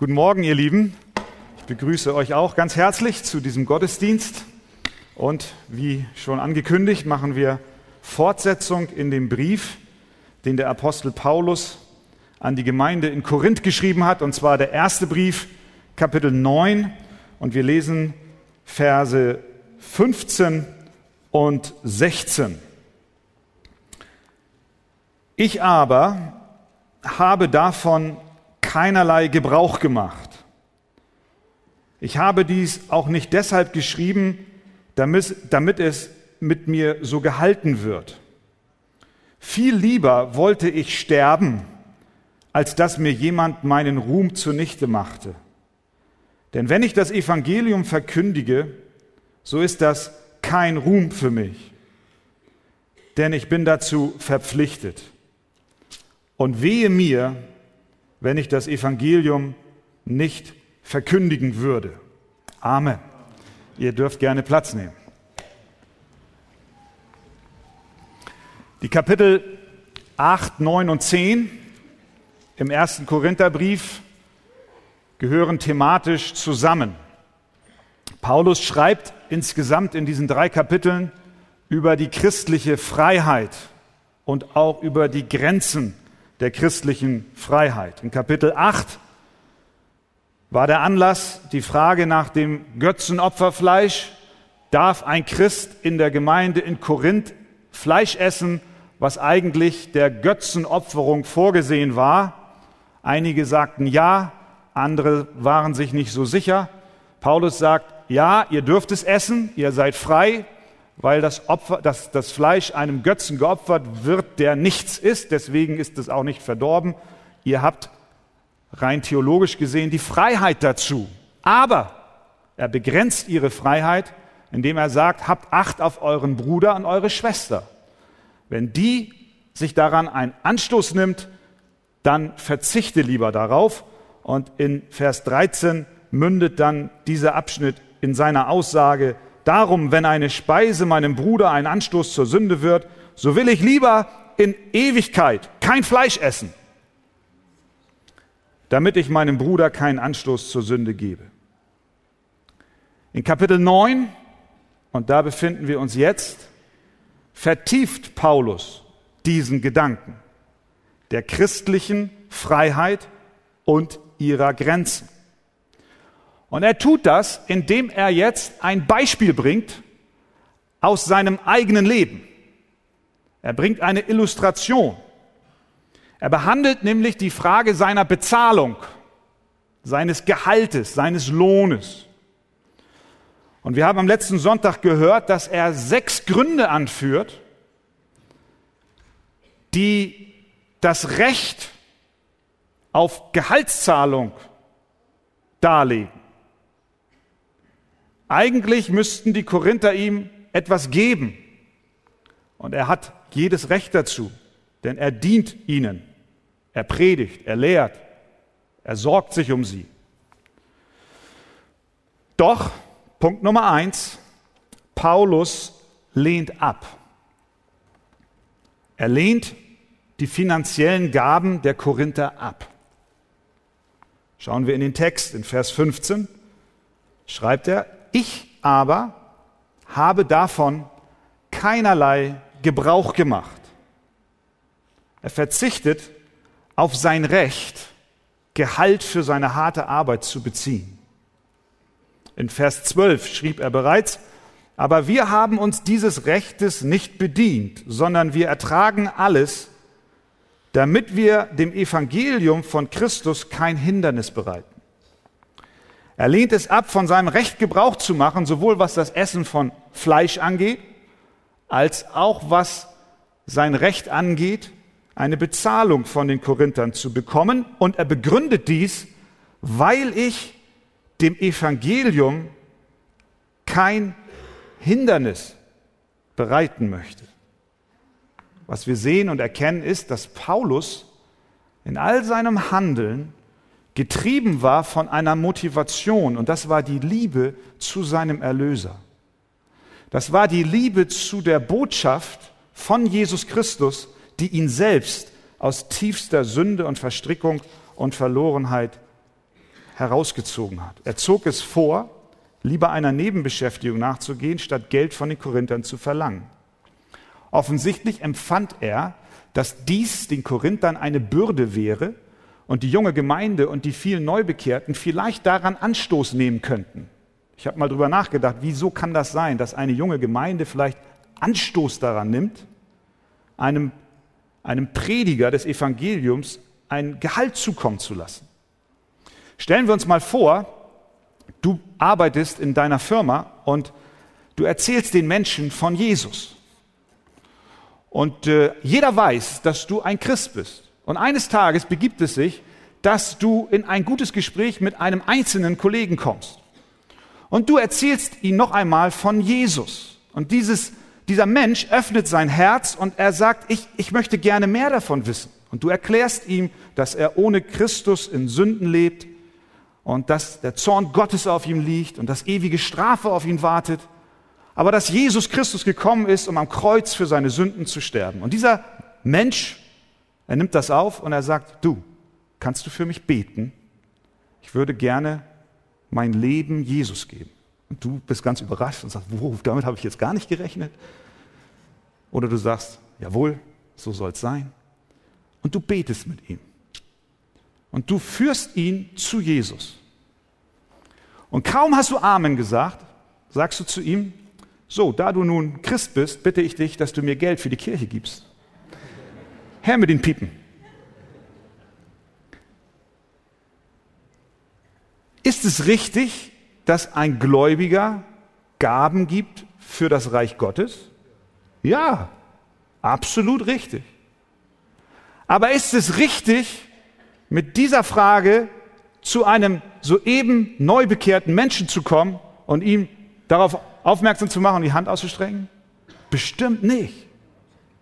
Guten Morgen, ihr Lieben. Ich begrüße euch auch ganz herzlich zu diesem Gottesdienst. Und wie schon angekündigt, machen wir Fortsetzung in dem Brief, den der Apostel Paulus an die Gemeinde in Korinth geschrieben hat. Und zwar der erste Brief, Kapitel 9. Und wir lesen Verse 15 und 16. Ich aber habe davon keinerlei Gebrauch gemacht. Ich habe dies auch nicht deshalb geschrieben, damit, damit es mit mir so gehalten wird. Viel lieber wollte ich sterben, als dass mir jemand meinen Ruhm zunichte machte. Denn wenn ich das Evangelium verkündige, so ist das kein Ruhm für mich, denn ich bin dazu verpflichtet. Und wehe mir, wenn ich das Evangelium nicht verkündigen würde. Amen. Ihr dürft gerne Platz nehmen. Die Kapitel 8, 9 und 10 im ersten Korintherbrief gehören thematisch zusammen. Paulus schreibt insgesamt in diesen drei Kapiteln über die christliche Freiheit und auch über die Grenzen der christlichen Freiheit. In Kapitel 8 war der Anlass die Frage nach dem Götzenopferfleisch. Darf ein Christ in der Gemeinde in Korinth Fleisch essen, was eigentlich der Götzenopferung vorgesehen war? Einige sagten ja, andere waren sich nicht so sicher. Paulus sagt, ja, ihr dürft es essen, ihr seid frei, weil das, Opfer, das, das Fleisch einem Götzen geopfert wird, der nichts ist, deswegen ist es auch nicht verdorben. Ihr habt rein theologisch gesehen die Freiheit dazu. Aber er begrenzt ihre Freiheit, indem er sagt, habt Acht auf euren Bruder und eure Schwester. Wenn die sich daran einen Anstoß nimmt, dann verzichte lieber darauf. Und in Vers 13 mündet dann dieser Abschnitt in seiner Aussage, Darum, wenn eine Speise meinem Bruder ein Anstoß zur Sünde wird, so will ich lieber in Ewigkeit kein Fleisch essen, damit ich meinem Bruder keinen Anstoß zur Sünde gebe. In Kapitel 9, und da befinden wir uns jetzt, vertieft Paulus diesen Gedanken der christlichen Freiheit und ihrer Grenzen. Und er tut das, indem er jetzt ein Beispiel bringt aus seinem eigenen Leben. Er bringt eine Illustration. Er behandelt nämlich die Frage seiner Bezahlung, seines Gehaltes, seines Lohnes. Und wir haben am letzten Sonntag gehört, dass er sechs Gründe anführt, die das Recht auf Gehaltszahlung darlegen. Eigentlich müssten die Korinther ihm etwas geben. Und er hat jedes Recht dazu, denn er dient ihnen. Er predigt, er lehrt, er sorgt sich um sie. Doch, Punkt Nummer eins, Paulus lehnt ab. Er lehnt die finanziellen Gaben der Korinther ab. Schauen wir in den Text, in Vers 15 schreibt er, ich aber habe davon keinerlei Gebrauch gemacht. Er verzichtet auf sein Recht, Gehalt für seine harte Arbeit zu beziehen. In Vers 12 schrieb er bereits, aber wir haben uns dieses Rechtes nicht bedient, sondern wir ertragen alles, damit wir dem Evangelium von Christus kein Hindernis bereiten. Er lehnt es ab, von seinem Recht Gebrauch zu machen, sowohl was das Essen von Fleisch angeht, als auch was sein Recht angeht, eine Bezahlung von den Korinthern zu bekommen. Und er begründet dies, weil ich dem Evangelium kein Hindernis bereiten möchte. Was wir sehen und erkennen ist, dass Paulus in all seinem Handeln getrieben war von einer Motivation und das war die Liebe zu seinem Erlöser. Das war die Liebe zu der Botschaft von Jesus Christus, die ihn selbst aus tiefster Sünde und Verstrickung und Verlorenheit herausgezogen hat. Er zog es vor, lieber einer Nebenbeschäftigung nachzugehen, statt Geld von den Korinthern zu verlangen. Offensichtlich empfand er, dass dies den Korinthern eine Bürde wäre und die junge Gemeinde und die vielen Neubekehrten vielleicht daran Anstoß nehmen könnten. Ich habe mal drüber nachgedacht, wieso kann das sein, dass eine junge Gemeinde vielleicht Anstoß daran nimmt, einem, einem Prediger des Evangeliums ein Gehalt zukommen zu lassen. Stellen wir uns mal vor, du arbeitest in deiner Firma und du erzählst den Menschen von Jesus. Und äh, jeder weiß, dass du ein Christ bist. Und eines Tages begibt es sich, dass du in ein gutes Gespräch mit einem einzelnen Kollegen kommst. Und du erzählst ihm noch einmal von Jesus. Und dieses, dieser Mensch öffnet sein Herz und er sagt, ich, ich möchte gerne mehr davon wissen. Und du erklärst ihm, dass er ohne Christus in Sünden lebt und dass der Zorn Gottes auf ihm liegt und dass ewige Strafe auf ihn wartet aber dass Jesus Christus gekommen ist, um am Kreuz für seine Sünden zu sterben. Und dieser Mensch, er nimmt das auf und er sagt, du, kannst du für mich beten? Ich würde gerne mein Leben Jesus geben. Und du bist ganz überrascht und sagst, wow, damit habe ich jetzt gar nicht gerechnet. Oder du sagst, jawohl, so soll es sein. Und du betest mit ihm. Und du führst ihn zu Jesus. Und kaum hast du Amen gesagt, sagst du zu ihm, so, da du nun Christ bist, bitte ich dich, dass du mir Geld für die Kirche gibst. Herr mit den Piepen. Ist es richtig, dass ein Gläubiger Gaben gibt für das Reich Gottes? Ja, absolut richtig. Aber ist es richtig, mit dieser Frage zu einem soeben neu bekehrten Menschen zu kommen und ihm darauf aufmerksam zu machen und die Hand auszustrecken? Bestimmt nicht.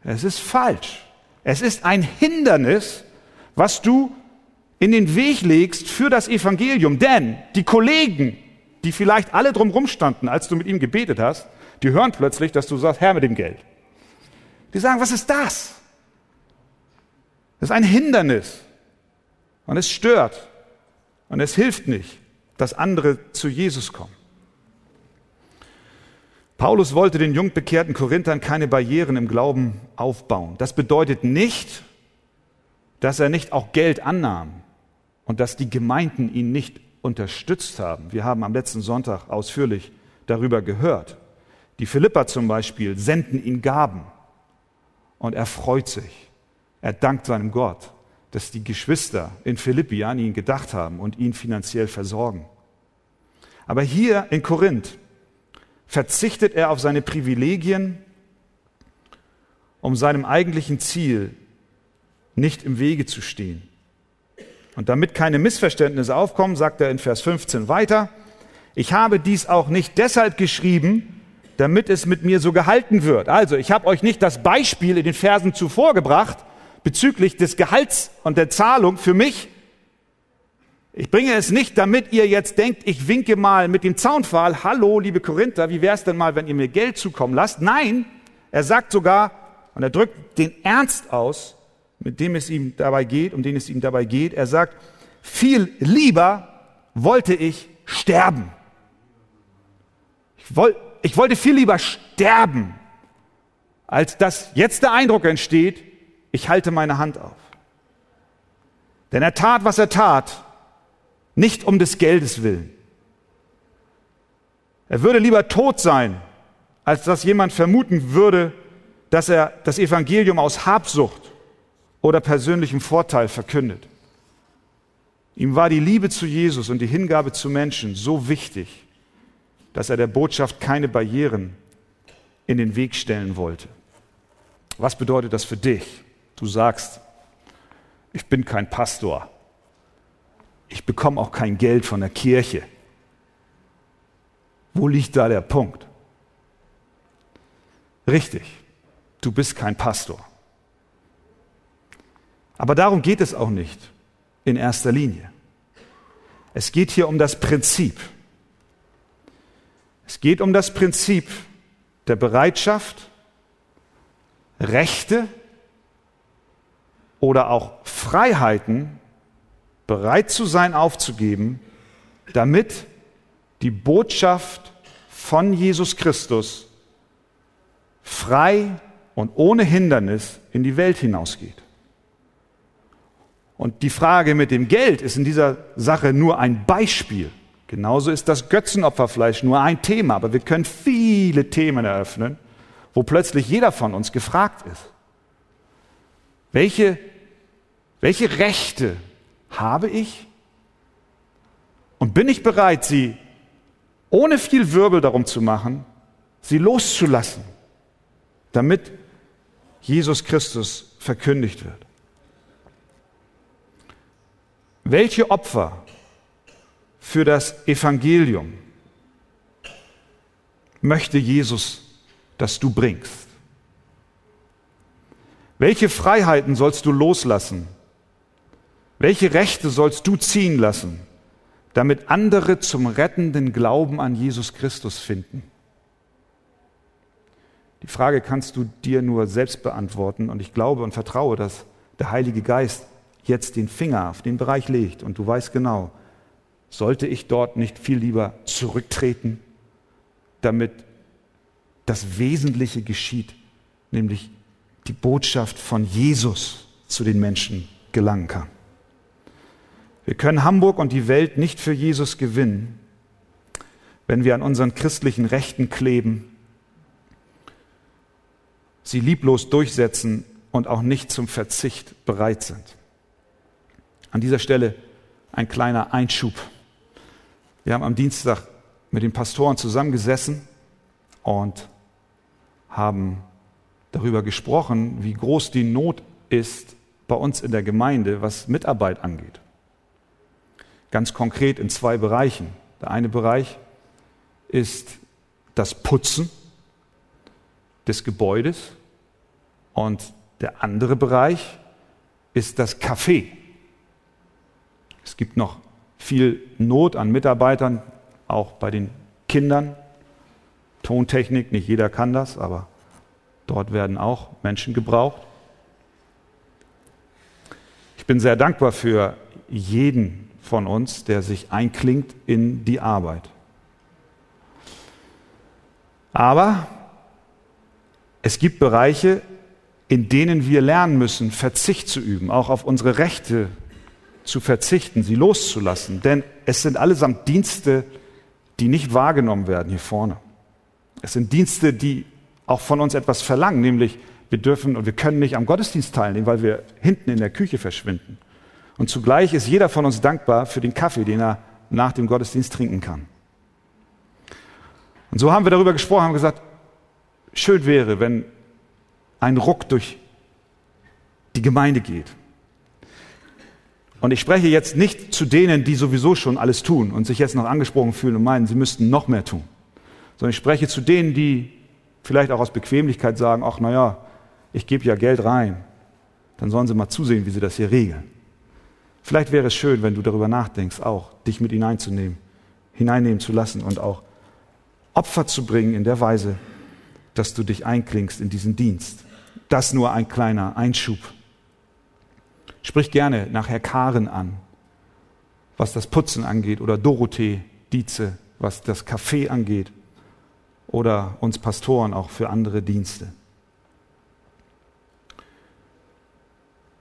Es ist falsch. Es ist ein Hindernis, was du in den Weg legst für das Evangelium. Denn die Kollegen, die vielleicht alle drumherum standen, als du mit ihm gebetet hast, die hören plötzlich, dass du sagst, Herr mit dem Geld. Die sagen, was ist das? Das ist ein Hindernis. Und es stört. Und es hilft nicht, dass andere zu Jesus kommen. Paulus wollte den jungbekehrten Korinthern keine Barrieren im Glauben aufbauen. Das bedeutet nicht, dass er nicht auch Geld annahm und dass die Gemeinden ihn nicht unterstützt haben. Wir haben am letzten Sonntag ausführlich darüber gehört. Die Philipper zum Beispiel senden ihm Gaben und er freut sich. Er dankt seinem Gott, dass die Geschwister in Philippi an ihn gedacht haben und ihn finanziell versorgen. Aber hier in Korinth verzichtet er auf seine Privilegien, um seinem eigentlichen Ziel nicht im Wege zu stehen. Und damit keine Missverständnisse aufkommen, sagt er in Vers 15 weiter, ich habe dies auch nicht deshalb geschrieben, damit es mit mir so gehalten wird. Also, ich habe euch nicht das Beispiel in den Versen zuvor gebracht bezüglich des Gehalts und der Zahlung für mich, ich bringe es nicht, damit ihr jetzt denkt, ich winke mal mit dem Zaunpfahl, hallo, liebe Korinther, wie wäre es denn mal, wenn ihr mir Geld zukommen lasst? Nein, er sagt sogar, und er drückt den Ernst aus, mit dem es ihm dabei geht, um den es ihm dabei geht. Er sagt, viel lieber wollte ich sterben. Ich, woll, ich wollte viel lieber sterben, als dass jetzt der Eindruck entsteht, ich halte meine Hand auf. Denn er tat, was er tat, nicht um des Geldes willen. Er würde lieber tot sein, als dass jemand vermuten würde, dass er das Evangelium aus Habsucht oder persönlichem Vorteil verkündet. Ihm war die Liebe zu Jesus und die Hingabe zu Menschen so wichtig, dass er der Botschaft keine Barrieren in den Weg stellen wollte. Was bedeutet das für dich? Du sagst, ich bin kein Pastor ich bekomme auch kein Geld von der Kirche. Wo liegt da der Punkt? Richtig, du bist kein Pastor. Aber darum geht es auch nicht in erster Linie. Es geht hier um das Prinzip. Es geht um das Prinzip der Bereitschaft, Rechte oder auch Freiheiten bereit zu sein aufzugeben, damit die Botschaft von Jesus Christus frei und ohne Hindernis in die Welt hinausgeht. Und die Frage mit dem Geld ist in dieser Sache nur ein Beispiel. Genauso ist das Götzenopferfleisch nur ein Thema, aber wir können viele Themen eröffnen, wo plötzlich jeder von uns gefragt ist. Welche, welche Rechte habe ich? Und bin ich bereit, sie ohne viel Wirbel darum zu machen, sie loszulassen, damit Jesus Christus verkündigt wird? Welche Opfer für das Evangelium möchte Jesus, dass du bringst? Welche Freiheiten sollst du loslassen? Welche Rechte sollst du ziehen lassen, damit andere zum rettenden Glauben an Jesus Christus finden? Die Frage kannst du dir nur selbst beantworten und ich glaube und vertraue, dass der Heilige Geist jetzt den Finger auf den Bereich legt und du weißt genau, sollte ich dort nicht viel lieber zurücktreten, damit das Wesentliche geschieht, nämlich die Botschaft von Jesus zu den Menschen gelangen kann. Wir können Hamburg und die Welt nicht für Jesus gewinnen, wenn wir an unseren christlichen Rechten kleben, sie lieblos durchsetzen und auch nicht zum Verzicht bereit sind. An dieser Stelle ein kleiner Einschub. Wir haben am Dienstag mit den Pastoren zusammengesessen und haben darüber gesprochen, wie groß die Not ist bei uns in der Gemeinde, was Mitarbeit angeht. Ganz konkret in zwei Bereichen. Der eine Bereich ist das Putzen des Gebäudes und der andere Bereich ist das Café. Es gibt noch viel Not an Mitarbeitern, auch bei den Kindern. Tontechnik, nicht jeder kann das, aber Dort werden auch Menschen gebraucht. Ich bin sehr dankbar für jeden von uns, der sich einklingt in die Arbeit. Aber es gibt Bereiche, in denen wir lernen müssen, Verzicht zu üben, auch auf unsere Rechte zu verzichten, sie loszulassen. Denn es sind allesamt Dienste, die nicht wahrgenommen werden hier vorne. Es sind Dienste, die auch von uns etwas verlangen, nämlich wir dürfen und wir können nicht am Gottesdienst teilnehmen, weil wir hinten in der Küche verschwinden. Und zugleich ist jeder von uns dankbar für den Kaffee, den er nach dem Gottesdienst trinken kann. Und so haben wir darüber gesprochen, haben gesagt, schön wäre, wenn ein Ruck durch die Gemeinde geht. Und ich spreche jetzt nicht zu denen, die sowieso schon alles tun und sich jetzt noch angesprochen fühlen und meinen, sie müssten noch mehr tun, sondern ich spreche zu denen, die vielleicht auch aus Bequemlichkeit sagen, ach naja, ich gebe ja Geld rein, dann sollen sie mal zusehen, wie sie das hier regeln. Vielleicht wäre es schön, wenn du darüber nachdenkst, auch dich mit hineinzunehmen, hineinnehmen zu lassen und auch Opfer zu bringen in der Weise, dass du dich einklingst in diesen Dienst. Das nur ein kleiner Einschub. Sprich gerne nach Herr Karen an, was das Putzen angeht, oder Dorothee Dietze, was das Café angeht oder uns Pastoren auch für andere Dienste.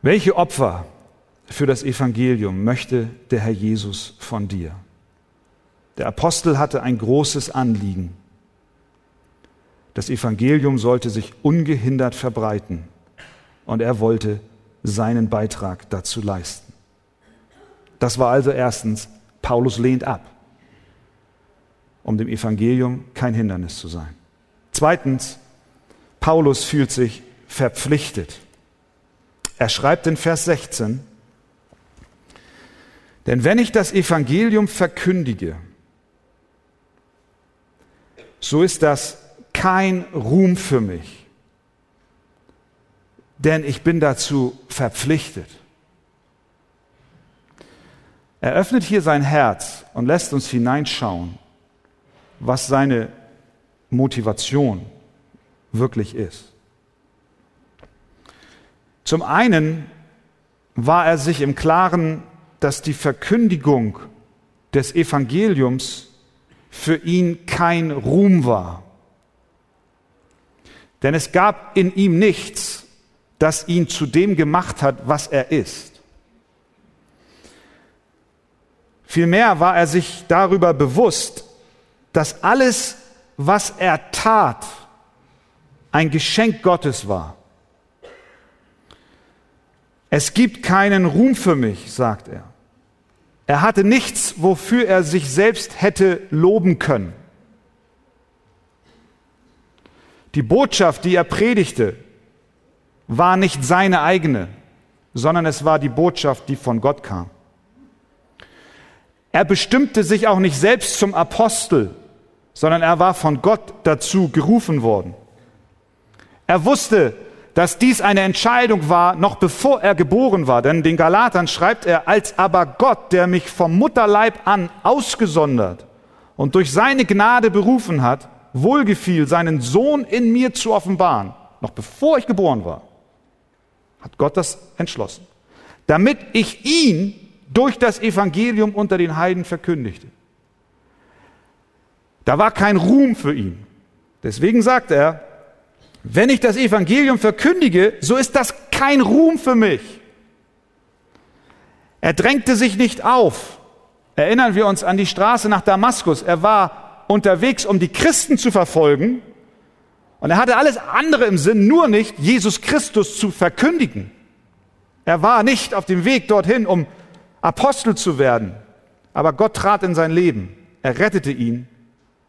Welche Opfer für das Evangelium möchte der Herr Jesus von dir? Der Apostel hatte ein großes Anliegen. Das Evangelium sollte sich ungehindert verbreiten und er wollte seinen Beitrag dazu leisten. Das war also erstens, Paulus lehnt ab um dem Evangelium kein Hindernis zu sein. Zweitens, Paulus fühlt sich verpflichtet. Er schreibt in Vers 16, denn wenn ich das Evangelium verkündige, so ist das kein Ruhm für mich, denn ich bin dazu verpflichtet. Er öffnet hier sein Herz und lässt uns hineinschauen was seine Motivation wirklich ist. Zum einen war er sich im Klaren, dass die Verkündigung des Evangeliums für ihn kein Ruhm war. Denn es gab in ihm nichts, das ihn zu dem gemacht hat, was er ist. Vielmehr war er sich darüber bewusst, dass alles, was er tat, ein Geschenk Gottes war. Es gibt keinen Ruhm für mich, sagt er. Er hatte nichts, wofür er sich selbst hätte loben können. Die Botschaft, die er predigte, war nicht seine eigene, sondern es war die Botschaft, die von Gott kam. Er bestimmte sich auch nicht selbst zum Apostel, sondern er war von Gott dazu gerufen worden. Er wusste, dass dies eine Entscheidung war, noch bevor er geboren war. Denn den Galatern schreibt er, als aber Gott, der mich vom Mutterleib an ausgesondert und durch seine Gnade berufen hat, wohlgefiel, seinen Sohn in mir zu offenbaren, noch bevor ich geboren war, hat Gott das entschlossen, damit ich ihn durch das Evangelium unter den Heiden verkündigte. Da war kein Ruhm für ihn. Deswegen sagt er, wenn ich das Evangelium verkündige, so ist das kein Ruhm für mich. Er drängte sich nicht auf. Erinnern wir uns an die Straße nach Damaskus. Er war unterwegs, um die Christen zu verfolgen. Und er hatte alles andere im Sinn, nur nicht Jesus Christus zu verkündigen. Er war nicht auf dem Weg dorthin, um Apostel zu werden. Aber Gott trat in sein Leben. Er rettete ihn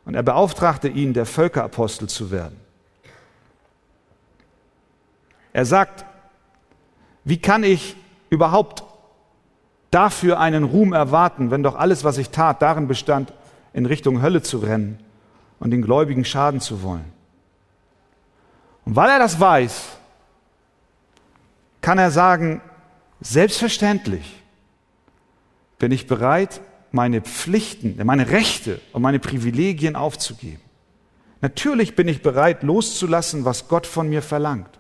und er beauftragte ihn, der Völkerapostel zu werden. Er sagt, wie kann ich überhaupt dafür einen Ruhm erwarten, wenn doch alles, was ich tat, darin bestand, in Richtung Hölle zu rennen und den Gläubigen schaden zu wollen. Und weil er das weiß, kann er sagen, selbstverständlich bin ich bereit, meine Pflichten, meine Rechte und meine Privilegien aufzugeben. Natürlich bin ich bereit, loszulassen, was Gott von mir verlangt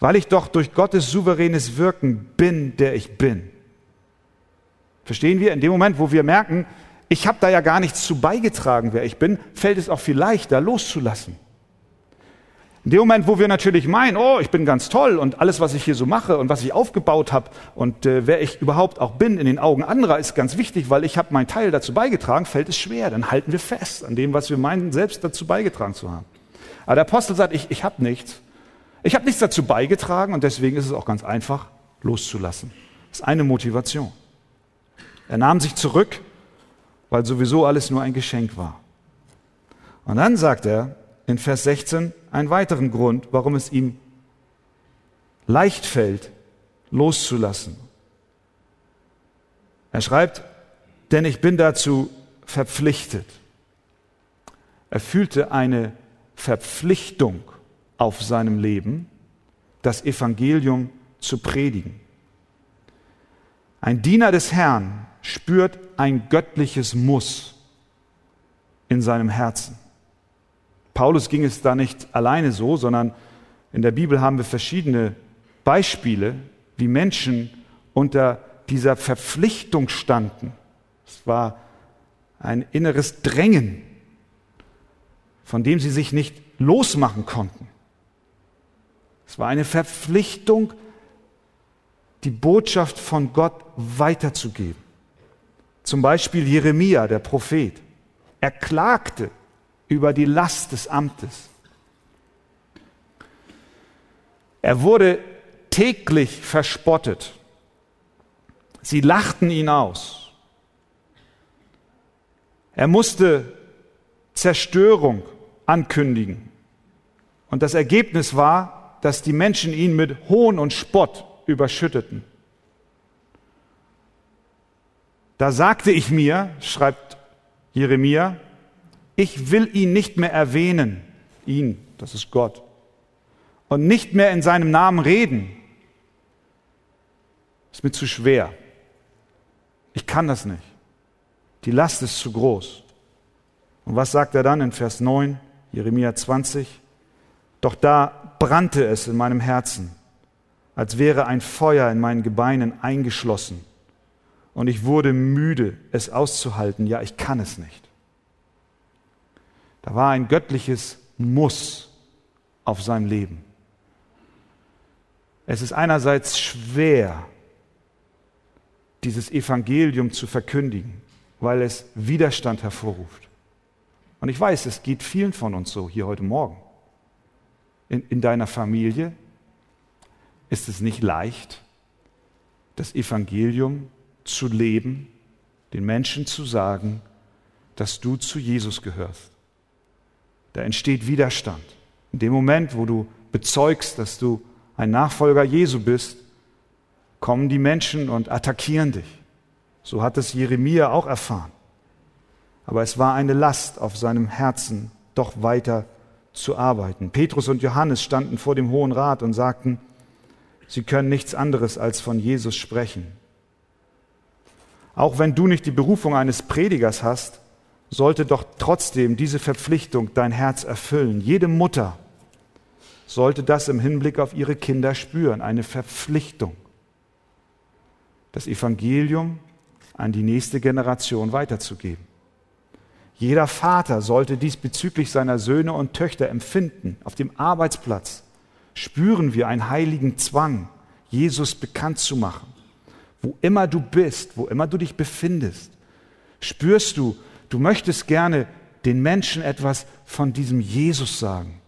weil ich doch durch Gottes souveränes Wirken bin, der ich bin. Verstehen wir? In dem Moment, wo wir merken, ich habe da ja gar nichts zu beigetragen, wer ich bin, fällt es auch viel leichter loszulassen. In dem Moment, wo wir natürlich meinen, oh, ich bin ganz toll und alles, was ich hier so mache und was ich aufgebaut habe und äh, wer ich überhaupt auch bin in den Augen anderer, ist ganz wichtig, weil ich habe meinen Teil dazu beigetragen, fällt es schwer. Dann halten wir fest an dem, was wir meinen, selbst dazu beigetragen zu haben. Aber der Apostel sagt, ich, ich habe nichts. Ich habe nichts dazu beigetragen und deswegen ist es auch ganz einfach, loszulassen. Das ist eine Motivation. Er nahm sich zurück, weil sowieso alles nur ein Geschenk war. Und dann sagt er in Vers 16 einen weiteren Grund, warum es ihm leicht fällt, loszulassen. Er schreibt, denn ich bin dazu verpflichtet. Er fühlte eine Verpflichtung auf seinem Leben, das Evangelium zu predigen. Ein Diener des Herrn spürt ein göttliches Muss in seinem Herzen. Paulus ging es da nicht alleine so, sondern in der Bibel haben wir verschiedene Beispiele, wie Menschen unter dieser Verpflichtung standen. Es war ein inneres Drängen, von dem sie sich nicht losmachen konnten. Es war eine Verpflichtung, die Botschaft von Gott weiterzugeben. Zum Beispiel Jeremia, der Prophet. Er klagte über die Last des Amtes. Er wurde täglich verspottet. Sie lachten ihn aus. Er musste Zerstörung ankündigen. Und das Ergebnis war, dass die Menschen ihn mit Hohn und Spott überschütteten. Da sagte ich mir, schreibt Jeremia, ich will ihn nicht mehr erwähnen, ihn, das ist Gott, und nicht mehr in seinem Namen reden. Ist mir zu schwer. Ich kann das nicht. Die Last ist zu groß. Und was sagt er dann in Vers 9, Jeremia 20? Doch da brannte es in meinem Herzen, als wäre ein Feuer in meinen Gebeinen eingeschlossen. und ich wurde müde, es auszuhalten. Ja, ich kann es nicht. Da war ein göttliches Muss auf seinem Leben. Es ist einerseits schwer, dieses Evangelium zu verkündigen, weil es Widerstand hervorruft. Und ich weiß, es geht vielen von uns so hier heute Morgen. In, in deiner Familie ist es nicht leicht, das Evangelium zu leben, den Menschen zu sagen, dass du zu Jesus gehörst. Da entsteht Widerstand. In dem Moment, wo du bezeugst, dass du ein Nachfolger Jesu bist, kommen die Menschen und attackieren dich. So hat es Jeremia auch erfahren. Aber es war eine Last auf seinem Herzen, doch weiter zu arbeiten. Petrus und Johannes standen vor dem Hohen Rat und sagten, sie können nichts anderes als von Jesus sprechen. Auch wenn du nicht die Berufung eines Predigers hast, sollte doch trotzdem diese Verpflichtung dein Herz erfüllen. Jede Mutter sollte das im Hinblick auf ihre Kinder spüren, eine Verpflichtung, das Evangelium an die nächste Generation weiterzugeben. Jeder Vater sollte dies bezüglich seiner Söhne und Töchter empfinden. Auf dem Arbeitsplatz spüren wir einen heiligen Zwang, Jesus bekannt zu machen. Wo immer du bist, wo immer du dich befindest, spürst du, du möchtest gerne den Menschen etwas von diesem Jesus sagen.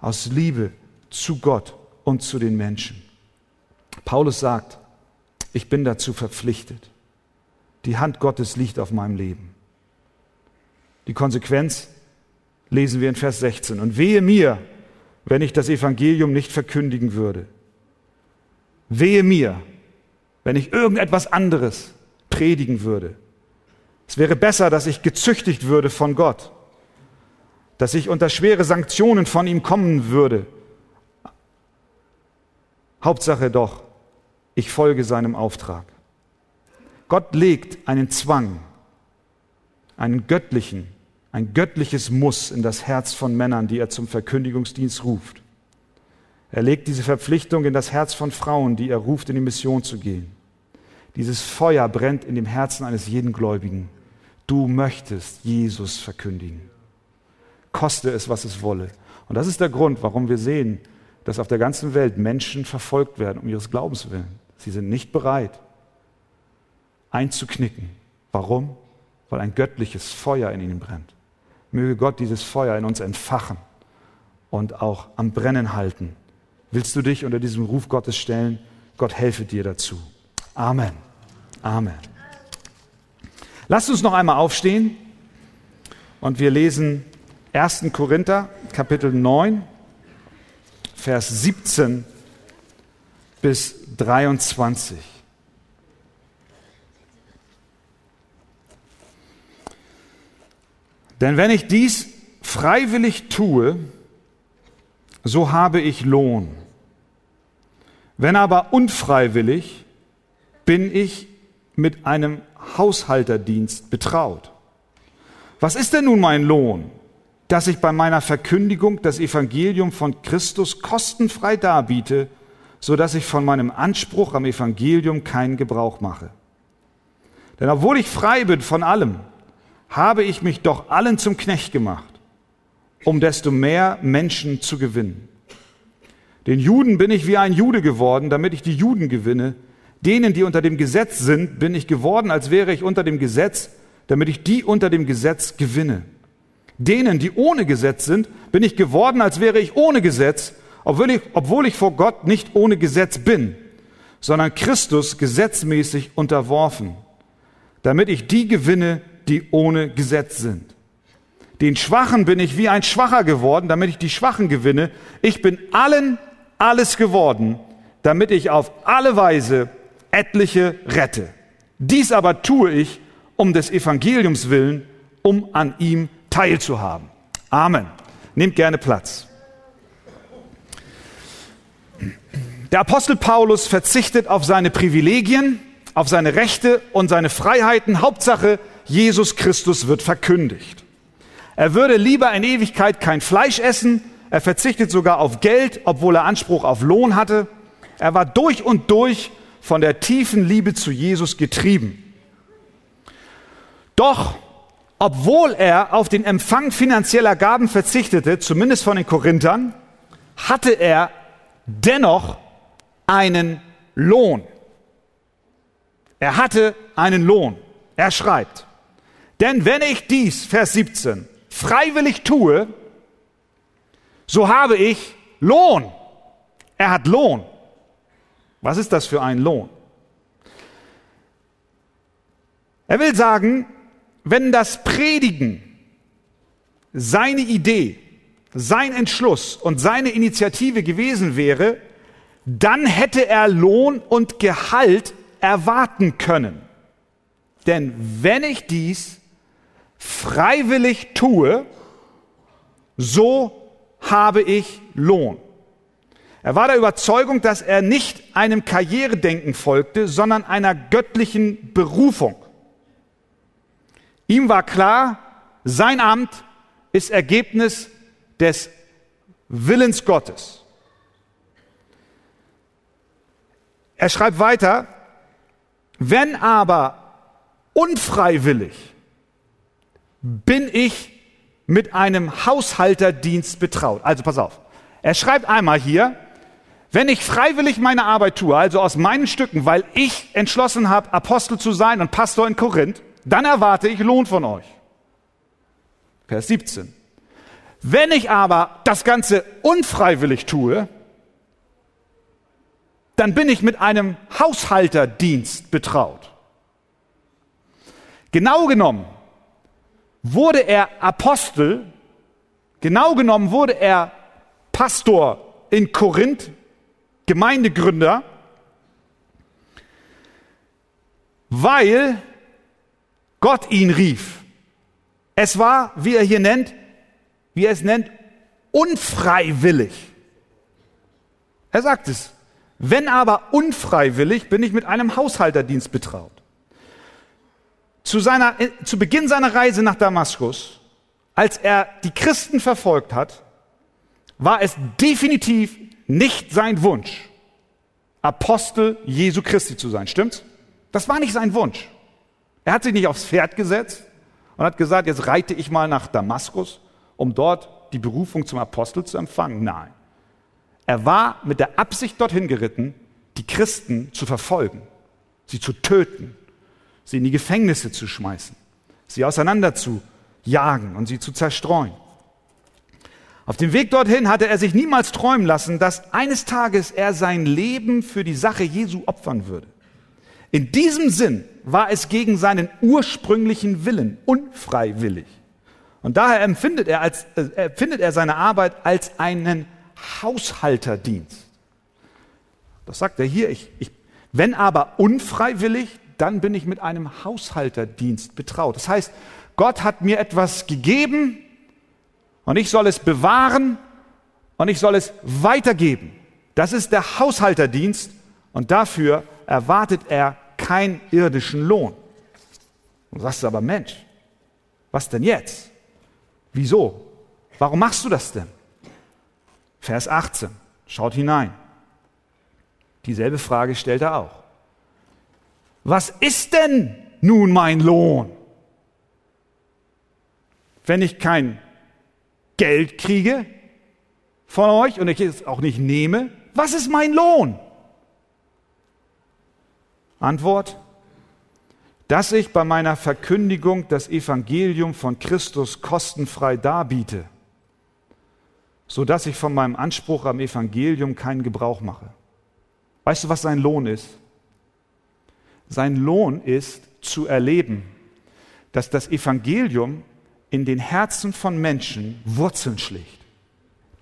Aus Liebe zu Gott und zu den Menschen. Paulus sagt, ich bin dazu verpflichtet. Die Hand Gottes liegt auf meinem Leben. Die Konsequenz lesen wir in Vers 16. Und wehe mir, wenn ich das Evangelium nicht verkündigen würde. Wehe mir, wenn ich irgendetwas anderes predigen würde. Es wäre besser, dass ich gezüchtigt würde von Gott, dass ich unter schwere Sanktionen von ihm kommen würde. Hauptsache doch, ich folge seinem Auftrag. Gott legt einen Zwang, einen göttlichen, ein göttliches Muss in das Herz von Männern, die er zum Verkündigungsdienst ruft. Er legt diese Verpflichtung in das Herz von Frauen, die er ruft, in die Mission zu gehen. Dieses Feuer brennt in dem Herzen eines jeden Gläubigen. Du möchtest Jesus verkündigen. Koste es, was es wolle. Und das ist der Grund, warum wir sehen, dass auf der ganzen Welt Menschen verfolgt werden um ihres Glaubens willen. Sie sind nicht bereit, einzuknicken. Warum? Weil ein göttliches Feuer in ihnen brennt. Möge Gott dieses Feuer in uns entfachen und auch am Brennen halten. Willst du dich unter diesem Ruf Gottes stellen? Gott helfe dir dazu. Amen. Amen. Lasst uns noch einmal aufstehen und wir lesen 1. Korinther Kapitel 9, Vers 17 bis 23. Denn wenn ich dies freiwillig tue, so habe ich Lohn. Wenn aber unfreiwillig, bin ich mit einem Haushalterdienst betraut. Was ist denn nun mein Lohn? Dass ich bei meiner Verkündigung das Evangelium von Christus kostenfrei darbiete, so dass ich von meinem Anspruch am Evangelium keinen Gebrauch mache. Denn obwohl ich frei bin von allem, habe ich mich doch allen zum Knecht gemacht, um desto mehr Menschen zu gewinnen. Den Juden bin ich wie ein Jude geworden, damit ich die Juden gewinne. Denen, die unter dem Gesetz sind, bin ich geworden, als wäre ich unter dem Gesetz, damit ich die unter dem Gesetz gewinne. Denen, die ohne Gesetz sind, bin ich geworden, als wäre ich ohne Gesetz, obwohl ich, obwohl ich vor Gott nicht ohne Gesetz bin, sondern Christus gesetzmäßig unterworfen, damit ich die gewinne, die ohne Gesetz sind. Den Schwachen bin ich wie ein Schwacher geworden, damit ich die Schwachen gewinne. Ich bin allen alles geworden, damit ich auf alle Weise etliche rette. Dies aber tue ich um des Evangeliums willen, um an ihm teilzuhaben. Amen. Nehmt gerne Platz. Der Apostel Paulus verzichtet auf seine Privilegien, auf seine Rechte und seine Freiheiten. Hauptsache, Jesus Christus wird verkündigt. Er würde lieber in Ewigkeit kein Fleisch essen, er verzichtet sogar auf Geld, obwohl er Anspruch auf Lohn hatte. Er war durch und durch von der tiefen Liebe zu Jesus getrieben. Doch, obwohl er auf den Empfang finanzieller Gaben verzichtete, zumindest von den Korinthern, hatte er dennoch einen Lohn. Er hatte einen Lohn. Er schreibt, denn wenn ich dies, Vers 17, freiwillig tue, so habe ich Lohn. Er hat Lohn. Was ist das für ein Lohn? Er will sagen, wenn das Predigen seine Idee, sein Entschluss und seine Initiative gewesen wäre, dann hätte er Lohn und Gehalt erwarten können. Denn wenn ich dies freiwillig tue, so habe ich Lohn. Er war der Überzeugung, dass er nicht einem Karrieredenken folgte, sondern einer göttlichen Berufung. Ihm war klar, sein Amt ist Ergebnis des Willens Gottes. Er schreibt weiter, wenn aber unfreiwillig bin ich mit einem Haushalterdienst betraut. Also pass auf. Er schreibt einmal hier, wenn ich freiwillig meine Arbeit tue, also aus meinen Stücken, weil ich entschlossen habe, Apostel zu sein und Pastor in Korinth, dann erwarte ich Lohn von euch. Vers 17. Wenn ich aber das Ganze unfreiwillig tue, dann bin ich mit einem Haushalterdienst betraut. Genau genommen wurde er Apostel, genau genommen wurde er Pastor in Korinth, Gemeindegründer, weil Gott ihn rief. Es war, wie er hier nennt, wie er es nennt, unfreiwillig. Er sagt es. Wenn aber unfreiwillig, bin ich mit einem Haushalterdienst betraut. Zu, seiner, zu Beginn seiner Reise nach Damaskus, als er die Christen verfolgt hat, war es definitiv nicht sein Wunsch, Apostel Jesu Christi zu sein. Stimmt's? Das war nicht sein Wunsch. Er hat sich nicht aufs Pferd gesetzt und hat gesagt, jetzt reite ich mal nach Damaskus, um dort die Berufung zum Apostel zu empfangen. Nein. Er war mit der Absicht dorthin geritten, die Christen zu verfolgen, sie zu töten, sie in die Gefängnisse zu schmeißen, sie auseinander zu jagen und sie zu zerstreuen. Auf dem Weg dorthin hatte er sich niemals träumen lassen, dass eines Tages er sein Leben für die Sache Jesu opfern würde. In diesem Sinn war es gegen seinen ursprünglichen Willen, unfreiwillig. Und daher empfindet er, als, äh, empfindet er seine Arbeit als einen Haushalterdienst. Das sagt er hier. Ich, ich, wenn aber unfreiwillig, dann bin ich mit einem Haushalterdienst betraut. Das heißt, Gott hat mir etwas gegeben, und ich soll es bewahren und ich soll es weitergeben. Das ist der Haushalterdienst und dafür erwartet er keinen irdischen Lohn. Und du sagst aber, Mensch, was denn jetzt? Wieso? Warum machst du das denn? Vers 18, schaut hinein. Dieselbe Frage stellt er auch. Was ist denn nun mein Lohn? Wenn ich kein Geld kriege von euch und ich es auch nicht nehme, was ist mein Lohn? Antwort, dass ich bei meiner Verkündigung das Evangelium von Christus kostenfrei darbiete, so dass ich von meinem Anspruch am Evangelium keinen Gebrauch mache. Weißt du, was sein Lohn ist? Sein Lohn ist zu erleben, dass das Evangelium in den Herzen von Menschen Wurzeln schlägt.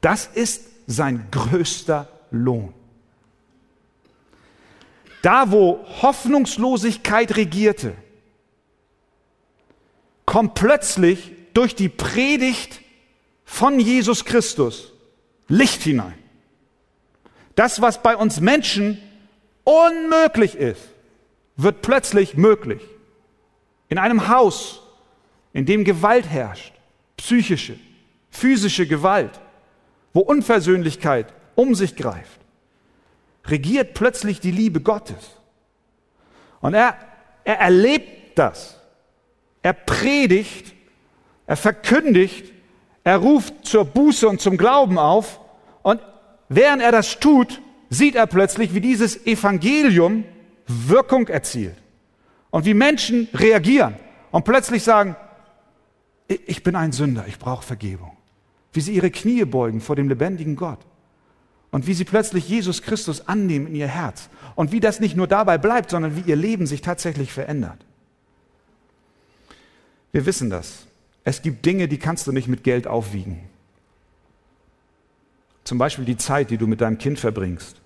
Das ist sein größter Lohn. Da, wo Hoffnungslosigkeit regierte, kommt plötzlich durch die Predigt von Jesus Christus Licht hinein. Das, was bei uns Menschen unmöglich ist, wird plötzlich möglich. In einem Haus, in dem Gewalt herrscht, psychische, physische Gewalt, wo Unversöhnlichkeit um sich greift, regiert plötzlich die Liebe Gottes. Und er, er erlebt das. Er predigt, er verkündigt, er ruft zur Buße und zum Glauben auf. Und während er das tut, sieht er plötzlich, wie dieses Evangelium Wirkung erzielt. Und wie Menschen reagieren und plötzlich sagen, ich bin ein Sünder, ich brauche Vergebung. Wie sie ihre Knie beugen vor dem lebendigen Gott. Und wie sie plötzlich Jesus Christus annehmen in ihr Herz. Und wie das nicht nur dabei bleibt, sondern wie ihr Leben sich tatsächlich verändert. Wir wissen das. Es gibt Dinge, die kannst du nicht mit Geld aufwiegen. Zum Beispiel die Zeit, die du mit deinem Kind verbringst.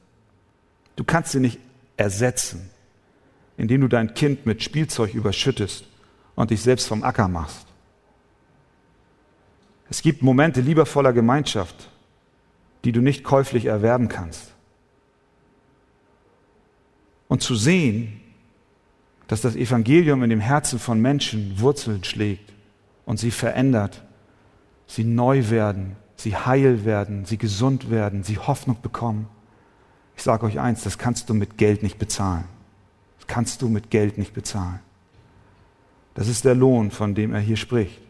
Du kannst sie nicht ersetzen, indem du dein Kind mit Spielzeug überschüttest und dich selbst vom Acker machst. Es gibt Momente liebevoller Gemeinschaft, die du nicht käuflich erwerben kannst. Und zu sehen, dass das Evangelium in dem Herzen von Menschen Wurzeln schlägt und sie verändert, sie neu werden, sie heil werden, sie gesund werden, sie Hoffnung bekommen. Ich sage euch eins, das kannst du mit Geld nicht bezahlen. Das kannst du mit Geld nicht bezahlen. Das ist der Lohn, von dem er hier spricht.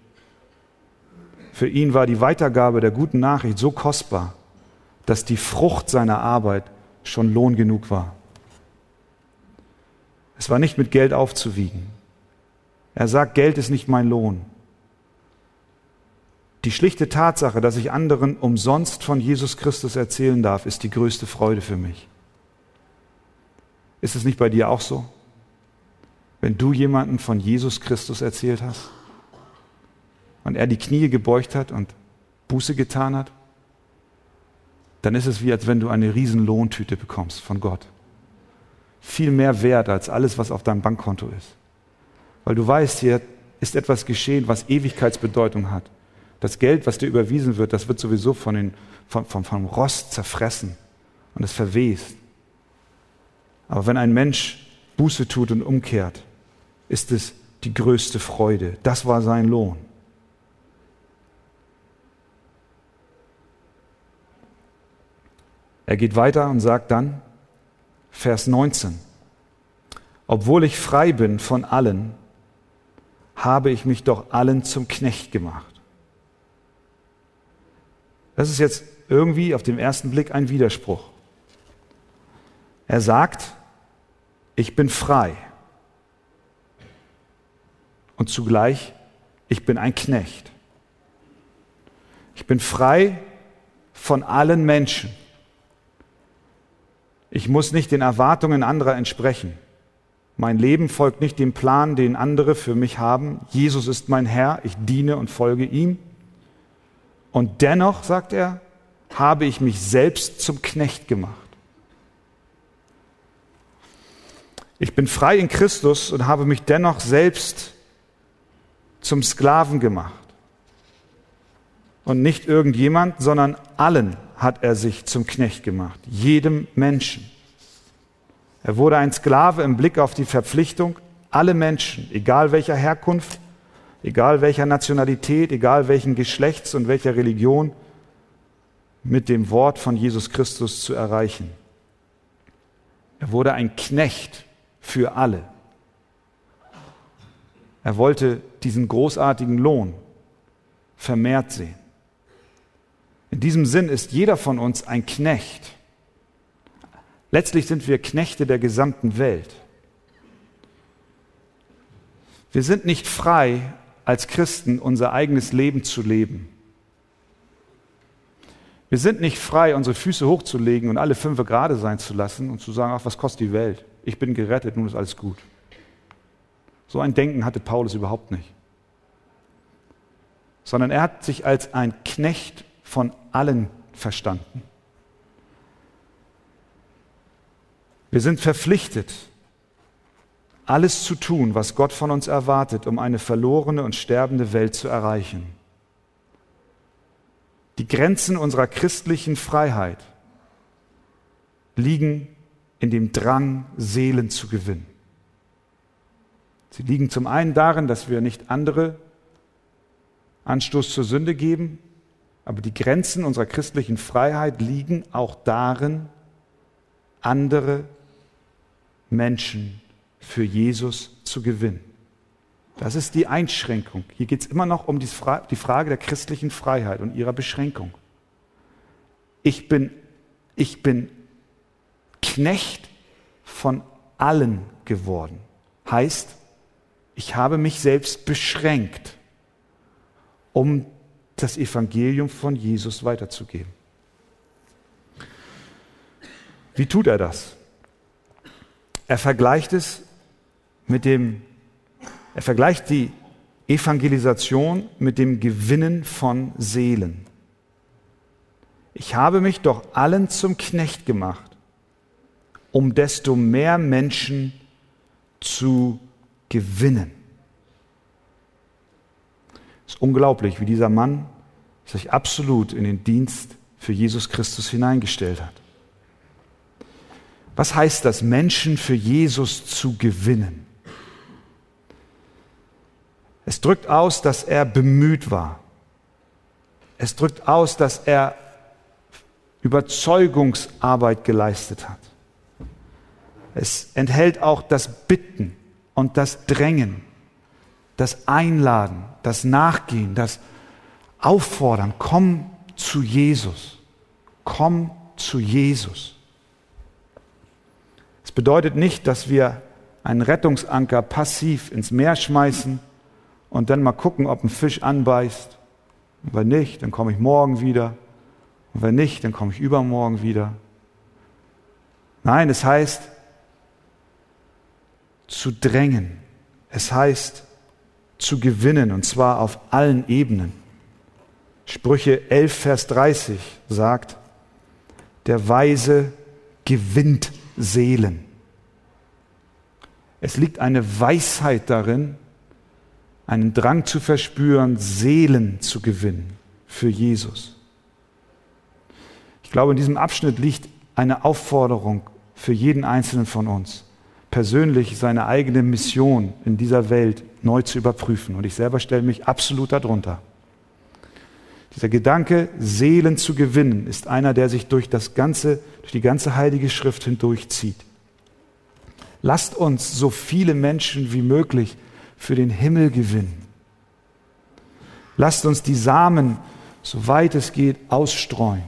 Für ihn war die Weitergabe der guten Nachricht so kostbar, dass die Frucht seiner Arbeit schon Lohn genug war. Es war nicht mit Geld aufzuwiegen. Er sagt, Geld ist nicht mein Lohn. Die schlichte Tatsache, dass ich anderen umsonst von Jesus Christus erzählen darf, ist die größte Freude für mich. Ist es nicht bei dir auch so? Wenn du jemanden von Jesus Christus erzählt hast und er die Knie gebeugt hat und Buße getan hat, dann ist es wie, als wenn du eine riesen Lohntüte bekommst von Gott viel mehr wert als alles, was auf deinem Bankkonto ist. Weil du weißt, hier ist etwas geschehen, was Ewigkeitsbedeutung hat. Das Geld, was dir überwiesen wird, das wird sowieso von den, vom, vom, vom Rost zerfressen und es verwest. Aber wenn ein Mensch Buße tut und umkehrt, ist es die größte Freude. Das war sein Lohn. Er geht weiter und sagt dann, Vers 19. Obwohl ich frei bin von allen, habe ich mich doch allen zum Knecht gemacht. Das ist jetzt irgendwie auf den ersten Blick ein Widerspruch. Er sagt, ich bin frei. Und zugleich, ich bin ein Knecht. Ich bin frei von allen Menschen. Ich muss nicht den Erwartungen anderer entsprechen. Mein Leben folgt nicht dem Plan, den andere für mich haben. Jesus ist mein Herr, ich diene und folge ihm. Und dennoch, sagt er, habe ich mich selbst zum Knecht gemacht. Ich bin frei in Christus und habe mich dennoch selbst zum Sklaven gemacht. Und nicht irgendjemand, sondern allen hat er sich zum Knecht gemacht, jedem Menschen. Er wurde ein Sklave im Blick auf die Verpflichtung, alle Menschen, egal welcher Herkunft, egal welcher Nationalität, egal welchen Geschlechts und welcher Religion, mit dem Wort von Jesus Christus zu erreichen. Er wurde ein Knecht für alle. Er wollte diesen großartigen Lohn vermehrt sehen. In diesem Sinn ist jeder von uns ein Knecht. Letztlich sind wir Knechte der gesamten Welt. Wir sind nicht frei, als Christen unser eigenes Leben zu leben. Wir sind nicht frei, unsere Füße hochzulegen und alle fünf gerade sein zu lassen und zu sagen, ach, was kostet die Welt? Ich bin gerettet, nun ist alles gut. So ein Denken hatte Paulus überhaupt nicht. Sondern er hat sich als ein Knecht von allen verstanden. Wir sind verpflichtet, alles zu tun, was Gott von uns erwartet, um eine verlorene und sterbende Welt zu erreichen. Die Grenzen unserer christlichen Freiheit liegen in dem Drang, Seelen zu gewinnen. Sie liegen zum einen darin, dass wir nicht andere Anstoß zur Sünde geben, aber die Grenzen unserer christlichen Freiheit liegen auch darin, andere Menschen für Jesus zu gewinnen. Das ist die Einschränkung. Hier geht es immer noch um die Frage der christlichen Freiheit und ihrer Beschränkung. Ich bin, ich bin Knecht von allen geworden. Heißt, ich habe mich selbst beschränkt, um das Evangelium von Jesus weiterzugeben. Wie tut er das? Er vergleicht es mit dem, er vergleicht die Evangelisation mit dem Gewinnen von Seelen. Ich habe mich doch allen zum Knecht gemacht, um desto mehr Menschen zu gewinnen. Es ist unglaublich, wie dieser Mann sich absolut in den Dienst für Jesus Christus hineingestellt hat. Was heißt das, Menschen für Jesus zu gewinnen? Es drückt aus, dass er bemüht war. Es drückt aus, dass er Überzeugungsarbeit geleistet hat. Es enthält auch das Bitten und das Drängen, das Einladen, das Nachgehen, das Auffordern. Komm zu Jesus. Komm zu Jesus. Es bedeutet nicht, dass wir einen Rettungsanker passiv ins Meer schmeißen und dann mal gucken, ob ein Fisch anbeißt. Und wenn nicht, dann komme ich morgen wieder. Und wenn nicht, dann komme ich übermorgen wieder. Nein, es heißt zu drängen. Es heißt zu gewinnen, und zwar auf allen Ebenen. Sprüche 11, Vers 30 sagt, der Weise gewinnt Seelen. Es liegt eine Weisheit darin, einen Drang zu verspüren, Seelen zu gewinnen für Jesus. Ich glaube, in diesem Abschnitt liegt eine Aufforderung für jeden Einzelnen von uns, persönlich seine eigene Mission in dieser Welt neu zu überprüfen. Und ich selber stelle mich absolut darunter. Dieser Gedanke, Seelen zu gewinnen, ist einer, der sich durch, das ganze, durch die ganze Heilige Schrift hindurchzieht. Lasst uns so viele Menschen wie möglich für den Himmel gewinnen. Lasst uns die Samen, soweit es geht, ausstreuen,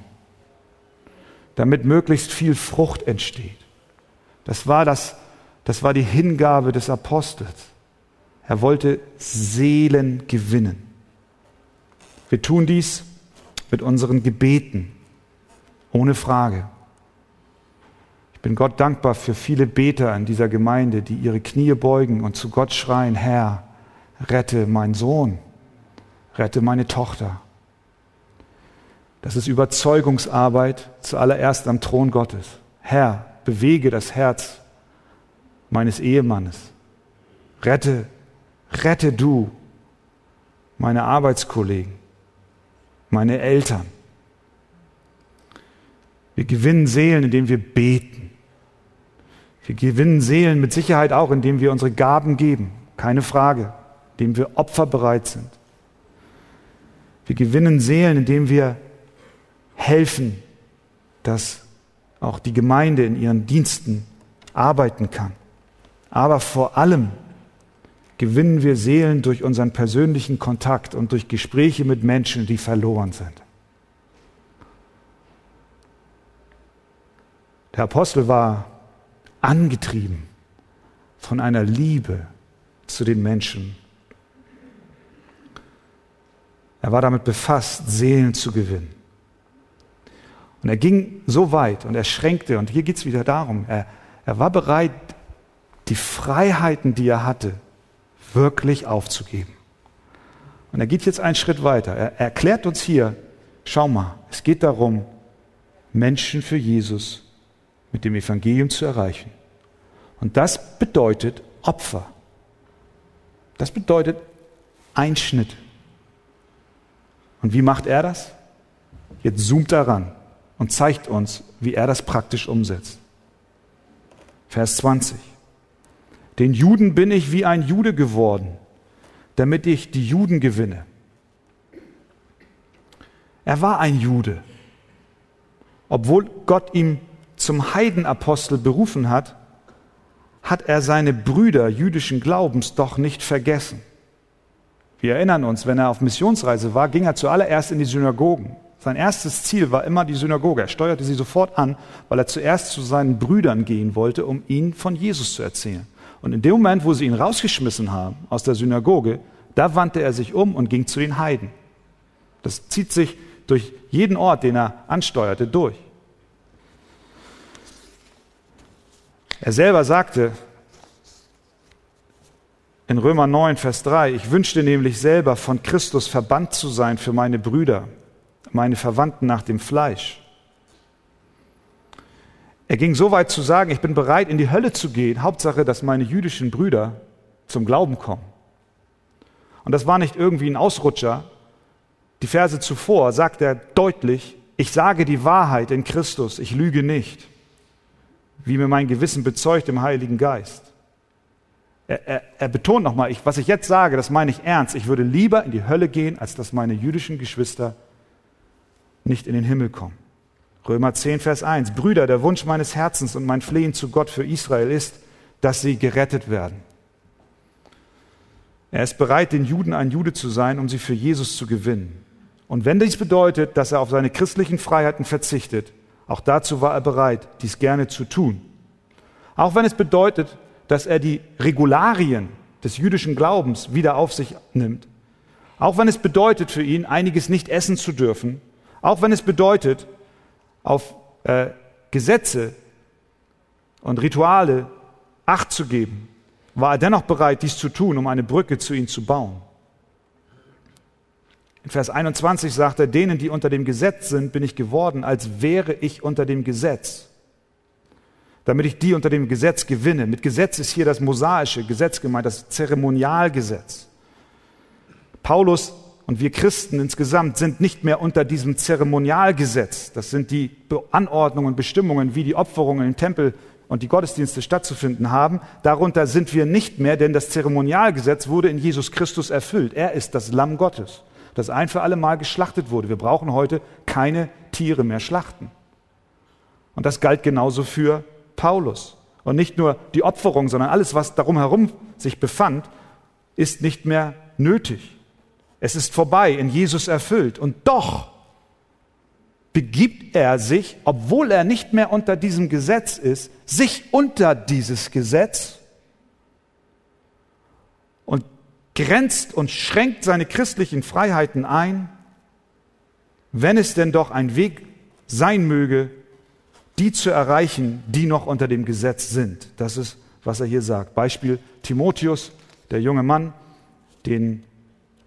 damit möglichst viel Frucht entsteht. Das war, das, das war die Hingabe des Apostels. Er wollte Seelen gewinnen. Wir tun dies mit unseren Gebeten, ohne Frage. Ich bin Gott dankbar für viele Beter in dieser Gemeinde, die ihre Knie beugen und zu Gott schreien, Herr, rette meinen Sohn, rette meine Tochter. Das ist Überzeugungsarbeit zuallererst am Thron Gottes. Herr, bewege das Herz meines Ehemannes. Rette, rette du meine Arbeitskollegen, meine Eltern. Wir gewinnen Seelen, indem wir beten. Wir gewinnen Seelen mit Sicherheit auch, indem wir unsere Gaben geben, keine Frage, indem wir opferbereit sind. Wir gewinnen Seelen, indem wir helfen, dass auch die Gemeinde in ihren Diensten arbeiten kann. Aber vor allem gewinnen wir Seelen durch unseren persönlichen Kontakt und durch Gespräche mit Menschen, die verloren sind. Der Apostel war angetrieben von einer Liebe zu den Menschen. Er war damit befasst, Seelen zu gewinnen. Und er ging so weit und er schränkte, und hier geht es wieder darum, er, er war bereit, die Freiheiten, die er hatte, wirklich aufzugeben. Und er geht jetzt einen Schritt weiter. Er erklärt uns hier, schau mal, es geht darum, Menschen für Jesus mit dem Evangelium zu erreichen. Und das bedeutet Opfer. Das bedeutet Einschnitt. Und wie macht er das? Jetzt zoomt er ran und zeigt uns, wie er das praktisch umsetzt. Vers 20. Den Juden bin ich wie ein Jude geworden, damit ich die Juden gewinne. Er war ein Jude. Obwohl Gott ihm zum Heidenapostel berufen hat, hat er seine Brüder jüdischen Glaubens doch nicht vergessen. Wir erinnern uns, wenn er auf Missionsreise war, ging er zuallererst in die Synagogen. Sein erstes Ziel war immer die Synagoge. Er steuerte sie sofort an, weil er zuerst zu seinen Brüdern gehen wollte, um ihnen von Jesus zu erzählen. Und in dem Moment, wo sie ihn rausgeschmissen haben aus der Synagoge, da wandte er sich um und ging zu den Heiden. Das zieht sich durch jeden Ort, den er ansteuerte, durch. Er selber sagte in Römer 9, Vers 3, ich wünschte nämlich selber von Christus verbannt zu sein für meine Brüder, meine Verwandten nach dem Fleisch. Er ging so weit zu sagen, ich bin bereit, in die Hölle zu gehen, Hauptsache, dass meine jüdischen Brüder zum Glauben kommen. Und das war nicht irgendwie ein Ausrutscher. Die Verse zuvor sagt er deutlich, ich sage die Wahrheit in Christus, ich lüge nicht wie mir mein Gewissen bezeugt im Heiligen Geist. Er, er, er betont nochmal, ich, was ich jetzt sage, das meine ich ernst. Ich würde lieber in die Hölle gehen, als dass meine jüdischen Geschwister nicht in den Himmel kommen. Römer 10, Vers 1. Brüder, der Wunsch meines Herzens und mein Flehen zu Gott für Israel ist, dass sie gerettet werden. Er ist bereit, den Juden ein Jude zu sein, um sie für Jesus zu gewinnen. Und wenn dies bedeutet, dass er auf seine christlichen Freiheiten verzichtet, auch dazu war er bereit, dies gerne zu tun. Auch wenn es bedeutet, dass er die Regularien des jüdischen Glaubens wieder auf sich nimmt. Auch wenn es bedeutet für ihn, einiges nicht essen zu dürfen. Auch wenn es bedeutet, auf äh, Gesetze und Rituale Acht zu geben, war er dennoch bereit, dies zu tun, um eine Brücke zu ihnen zu bauen. In Vers 21 sagt er, denen, die unter dem Gesetz sind, bin ich geworden, als wäre ich unter dem Gesetz, damit ich die unter dem Gesetz gewinne. Mit Gesetz ist hier das mosaische Gesetz gemeint, das Zeremonialgesetz. Paulus und wir Christen insgesamt sind nicht mehr unter diesem Zeremonialgesetz. Das sind die Anordnungen und Bestimmungen, wie die Opferungen im Tempel und die Gottesdienste stattzufinden haben. Darunter sind wir nicht mehr, denn das Zeremonialgesetz wurde in Jesus Christus erfüllt. Er ist das Lamm Gottes das ein für alle Mal geschlachtet wurde. Wir brauchen heute keine Tiere mehr schlachten. Und das galt genauso für Paulus. Und nicht nur die Opferung, sondern alles, was darum herum sich befand, ist nicht mehr nötig. Es ist vorbei, in Jesus erfüllt. Und doch begibt er sich, obwohl er nicht mehr unter diesem Gesetz ist, sich unter dieses Gesetz grenzt und schränkt seine christlichen Freiheiten ein, wenn es denn doch ein Weg sein möge, die zu erreichen, die noch unter dem Gesetz sind. Das ist, was er hier sagt. Beispiel Timotheus, der junge Mann, den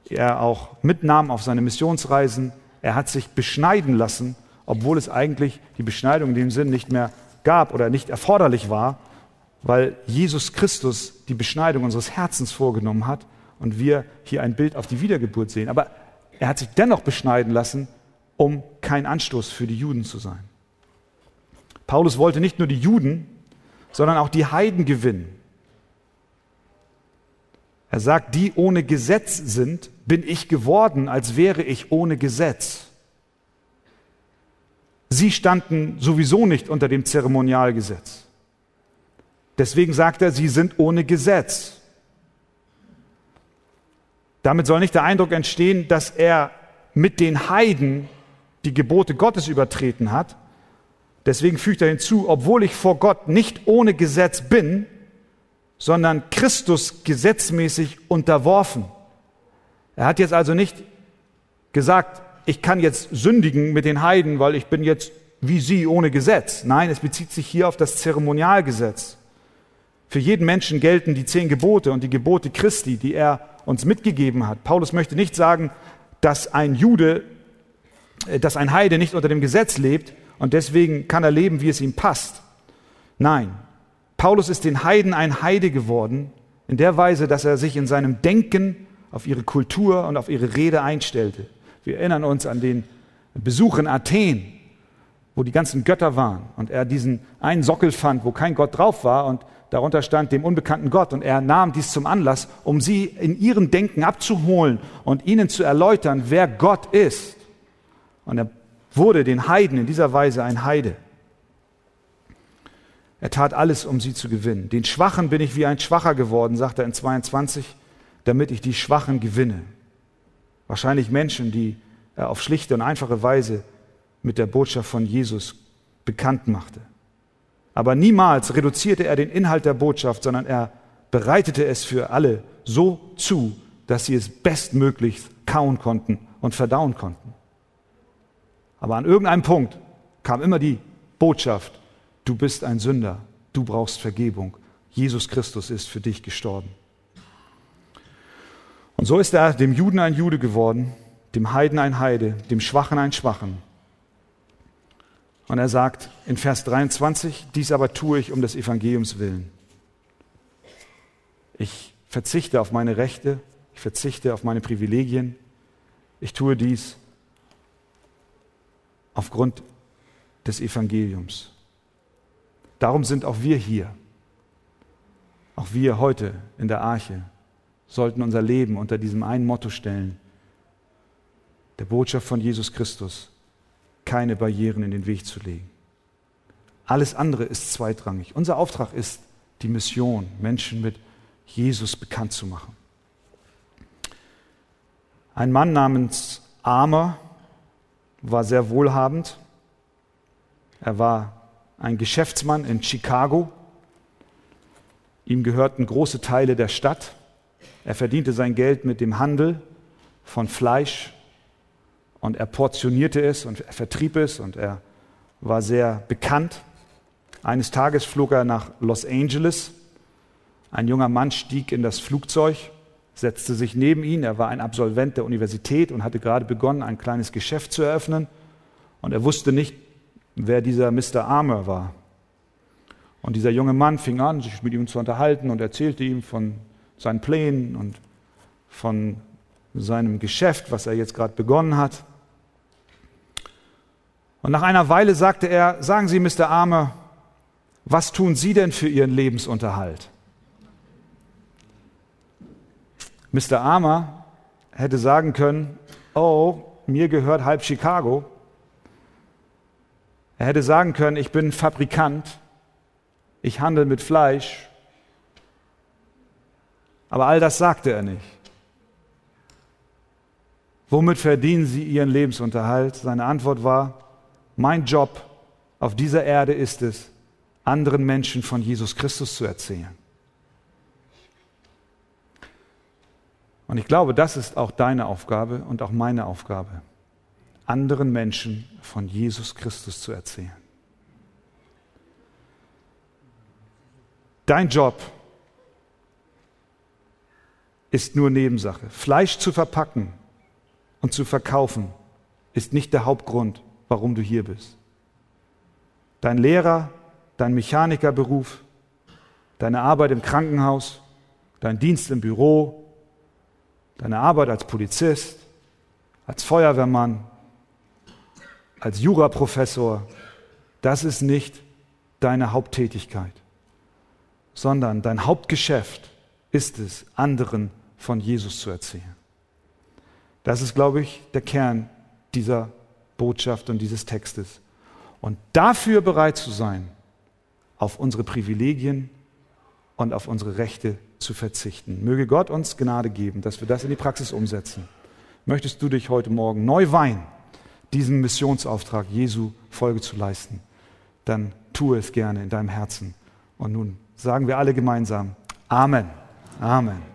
er auch mitnahm auf seine Missionsreisen. Er hat sich beschneiden lassen, obwohl es eigentlich die Beschneidung in dem Sinn nicht mehr gab oder nicht erforderlich war, weil Jesus Christus die Beschneidung unseres Herzens vorgenommen hat und wir hier ein Bild auf die Wiedergeburt sehen. Aber er hat sich dennoch beschneiden lassen, um kein Anstoß für die Juden zu sein. Paulus wollte nicht nur die Juden, sondern auch die Heiden gewinnen. Er sagt, die ohne Gesetz sind, bin ich geworden, als wäre ich ohne Gesetz. Sie standen sowieso nicht unter dem Zeremonialgesetz. Deswegen sagt er, sie sind ohne Gesetz. Damit soll nicht der Eindruck entstehen, dass er mit den Heiden die Gebote Gottes übertreten hat. Deswegen fügt er hinzu, obwohl ich vor Gott nicht ohne Gesetz bin, sondern Christus gesetzmäßig unterworfen. Er hat jetzt also nicht gesagt, ich kann jetzt sündigen mit den Heiden, weil ich bin jetzt wie sie ohne Gesetz. Nein, es bezieht sich hier auf das Zeremonialgesetz. Für jeden Menschen gelten die zehn Gebote und die Gebote Christi, die er uns mitgegeben hat. Paulus möchte nicht sagen, dass ein Jude, äh, dass ein Heide nicht unter dem Gesetz lebt und deswegen kann er leben, wie es ihm passt. Nein, Paulus ist den Heiden ein Heide geworden, in der Weise, dass er sich in seinem Denken auf ihre Kultur und auf ihre Rede einstellte. Wir erinnern uns an den Besuch in Athen, wo die ganzen Götter waren und er diesen einen Sockel fand, wo kein Gott drauf war und Darunter stand dem unbekannten Gott und er nahm dies zum Anlass, um sie in ihrem Denken abzuholen und ihnen zu erläutern, wer Gott ist. Und er wurde den Heiden in dieser Weise ein Heide. Er tat alles, um sie zu gewinnen. Den Schwachen bin ich wie ein Schwacher geworden, sagt er in 22, damit ich die Schwachen gewinne. Wahrscheinlich Menschen, die er auf schlichte und einfache Weise mit der Botschaft von Jesus bekannt machte. Aber niemals reduzierte er den Inhalt der Botschaft, sondern er bereitete es für alle so zu, dass sie es bestmöglich kauen konnten und verdauen konnten. Aber an irgendeinem Punkt kam immer die Botschaft, du bist ein Sünder, du brauchst Vergebung, Jesus Christus ist für dich gestorben. Und so ist er dem Juden ein Jude geworden, dem Heiden ein Heide, dem Schwachen ein Schwachen. Und er sagt in Vers 23, dies aber tue ich um des Evangeliums willen. Ich verzichte auf meine Rechte, ich verzichte auf meine Privilegien, ich tue dies aufgrund des Evangeliums. Darum sind auch wir hier. Auch wir heute in der Arche sollten unser Leben unter diesem einen Motto stellen, der Botschaft von Jesus Christus, keine Barrieren in den Weg zu legen. Alles andere ist zweitrangig. Unser Auftrag ist die Mission, Menschen mit Jesus bekannt zu machen. Ein Mann namens Armer war sehr wohlhabend. Er war ein Geschäftsmann in Chicago. Ihm gehörten große Teile der Stadt. Er verdiente sein Geld mit dem Handel von Fleisch und er portionierte es und er vertrieb es und er war sehr bekannt. Eines Tages flog er nach Los Angeles. Ein junger Mann stieg in das Flugzeug, setzte sich neben ihn. Er war ein Absolvent der Universität und hatte gerade begonnen, ein kleines Geschäft zu eröffnen. Und er wusste nicht, wer dieser Mr. Armour war. Und dieser junge Mann fing an, sich mit ihm zu unterhalten und erzählte ihm von seinen Plänen und von seinem Geschäft, was er jetzt gerade begonnen hat. Und nach einer Weile sagte er, sagen Sie, Mr. Arme, was tun Sie denn für Ihren Lebensunterhalt? Mr. Armer hätte sagen können, oh, mir gehört halb Chicago. Er hätte sagen können, ich bin Fabrikant, ich handle mit Fleisch. Aber all das sagte er nicht. Womit verdienen Sie Ihren Lebensunterhalt? Seine Antwort war, mein Job auf dieser Erde ist es, anderen Menschen von Jesus Christus zu erzählen. Und ich glaube, das ist auch deine Aufgabe und auch meine Aufgabe, anderen Menschen von Jesus Christus zu erzählen. Dein Job ist nur Nebensache. Fleisch zu verpacken und zu verkaufen ist nicht der Hauptgrund, warum du hier bist. Dein Lehrer, dein Mechanikerberuf, deine Arbeit im Krankenhaus, dein Dienst im Büro, deine Arbeit als Polizist, als Feuerwehrmann, als Juraprofessor, das ist nicht deine Haupttätigkeit, sondern dein Hauptgeschäft ist es, anderen von Jesus zu erzählen. Das ist, glaube ich, der Kern dieser Botschaft und dieses Textes. Und dafür bereit zu sein, auf unsere Privilegien und auf unsere Rechte zu verzichten. Möge Gott uns Gnade geben, dass wir das in die Praxis umsetzen. Möchtest du dich heute Morgen neu weihen, diesem Missionsauftrag Jesu Folge zu leisten, dann tue es gerne in deinem Herzen. Und nun sagen wir alle gemeinsam Amen. Amen.